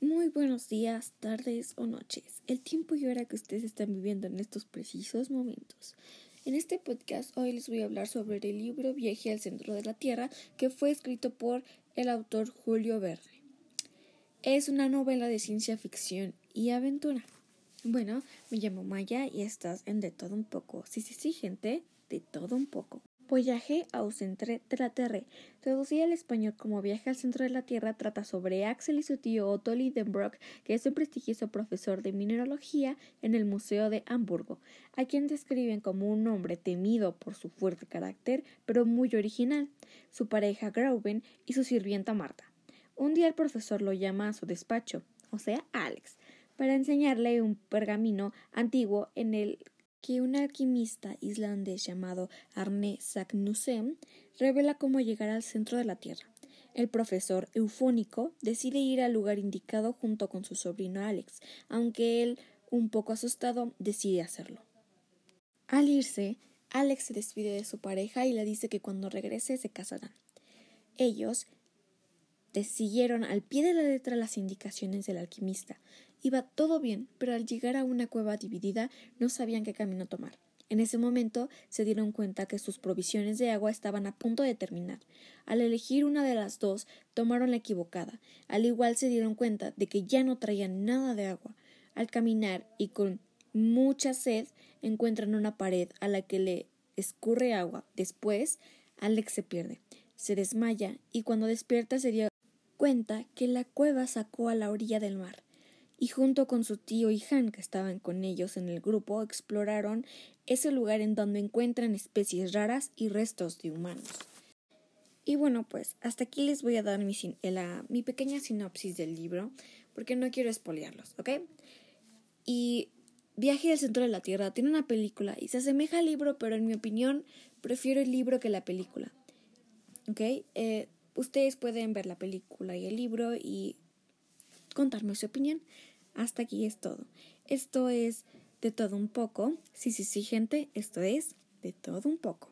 Muy buenos días, tardes o noches, el tiempo y hora que ustedes están viviendo en estos precisos momentos. En este podcast hoy les voy a hablar sobre el libro Viaje al centro de la Tierra que fue escrito por el autor Julio Verne. Es una novela de ciencia ficción y aventura. Bueno, me llamo Maya y estás en De todo un poco. Sí, sí, sí, gente, de todo un poco. Voyage au centre de la Terre, traducida al español como Viaje al centro de la Tierra, trata sobre Axel y su tío Otto Lidenbrock, que es un prestigioso profesor de mineralogía en el Museo de Hamburgo, a quien describen como un hombre temido por su fuerte carácter, pero muy original, su pareja Grauben y su sirvienta Marta. Un día el profesor lo llama a su despacho, o sea, Alex, para enseñarle un pergamino antiguo en el que un alquimista islandés llamado Arne Sagnussem revela cómo llegar al centro de la Tierra. El profesor eufónico decide ir al lugar indicado junto con su sobrino Alex, aunque él, un poco asustado, decide hacerlo. Al irse, Alex se despide de su pareja y le dice que cuando regrese se casarán. Ellos siguieron al pie de la letra las indicaciones del alquimista, Iba todo bien, pero al llegar a una cueva dividida no sabían qué camino tomar. En ese momento se dieron cuenta que sus provisiones de agua estaban a punto de terminar. Al elegir una de las dos, tomaron la equivocada. Al igual se dieron cuenta de que ya no traían nada de agua. Al caminar y con mucha sed, encuentran una pared a la que le escurre agua. Después, Alex se pierde, se desmaya y cuando despierta se que la cueva sacó a la orilla del mar y junto con su tío y Han, que estaban con ellos en el grupo, exploraron ese lugar en donde encuentran especies raras y restos de humanos. Y bueno, pues hasta aquí les voy a dar mi, mi pequeña sinopsis del libro, porque no quiero espolearlos, ¿ok? Y Viaje al centro de la Tierra tiene una película y se asemeja al libro, pero en mi opinión prefiero el libro que la película. ¿Ok? Eh, ustedes pueden ver la película y el libro y contarme su opinión. Hasta aquí es todo. Esto es de todo un poco. Sí, sí, sí, gente, esto es de todo un poco.